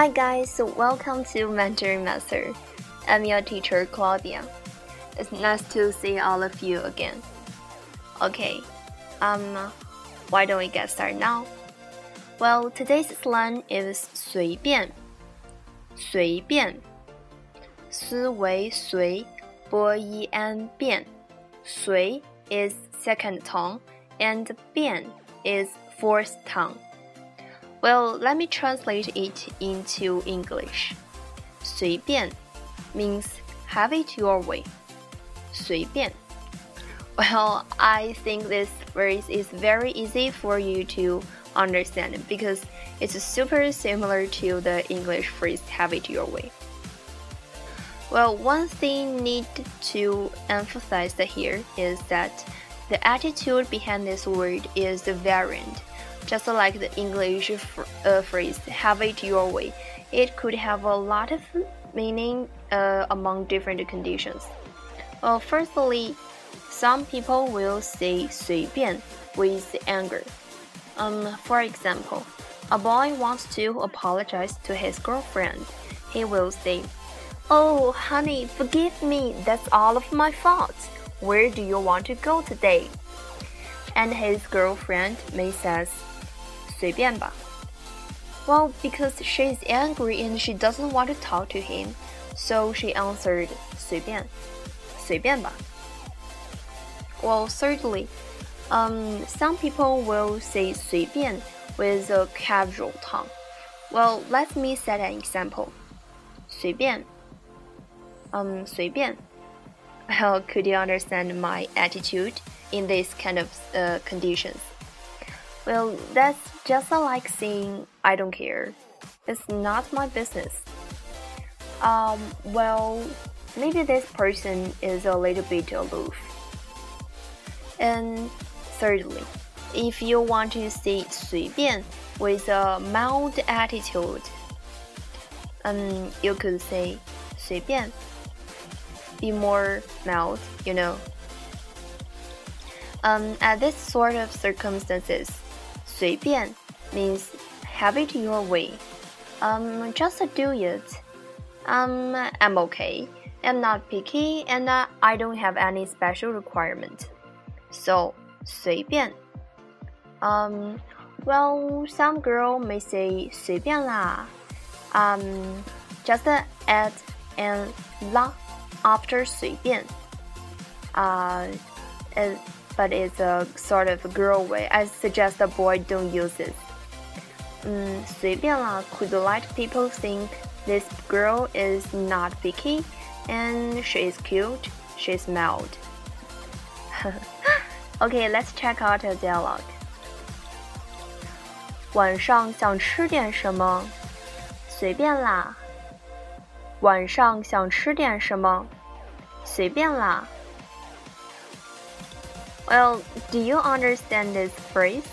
Hi guys, welcome to Mandarin Master. I'm your teacher Claudia. It's nice to see all of you again. Okay, um, why don't we get started now? Well, today's slang is 随便。随便，思为随，波一安变。随 is second tone and 变 is fourth tone. Well, let me translate it into English. 随便 means have it your way. 随便 well, I think this phrase is very easy for you to understand because it's super similar to the English phrase have it your way. Well, one thing need to emphasize here is that the attitude behind this word is variant. just like the English uh, phrase have it your way, it could have a lot of meaning uh, among different conditions. Well, firstly, some people will say 随便 with anger. Um, for example, a boy wants to apologize to his girlfriend. He will say, Oh, honey, forgive me. That's all of my fault. Where do you want to go today? And his girlfriend may says, 随便吧. Well, because she is angry and she doesn't want to talk to him, so she answered 随便,随便吧. Well, certainly. Um, some people will say 随便 with a casual tone. Well, let me set an example. 随便. Um, 随便. Well, could you understand my attitude in this kind of uh, conditions? Well, that's just like saying I don't care. It's not my business. Um, well, maybe this person is a little bit aloof. And thirdly, if you want to say 随便 with a mild attitude, um, you could say 随便 be more mild, you know. Um, at this sort of circumstances, 随便 means have it your way. Um, just do it. Um, I'm okay. I'm not picky and uh, I don't have any special requirement. So 随便. Um, well, some girl may say 随便啦. Um, just add an la after 随便. Uh, it, but it's a sort of a girl way. I suggest the boy don't use it. 嗯，随便啦 could let people think this girl is not picky and she is cute, she's mild. Okay, let's check out a dialogue. 晚上想吃点什么？随便啦。晚上想吃点什么？随便啦。 Well, do you understand this phrase?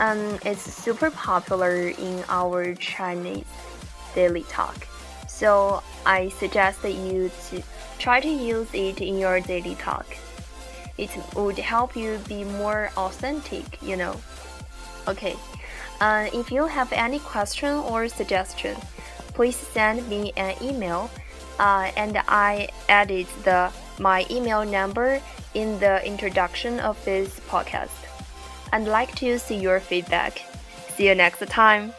Um, it's super popular in our Chinese daily talk. So I suggest that you to try to use it in your daily talk it would help you be more authentic, you know. Okay, uh, if you have any question or suggestion, please send me an email, uh, and I added the my email number in the introduction of this podcast. I'd like to see your feedback. See you next time.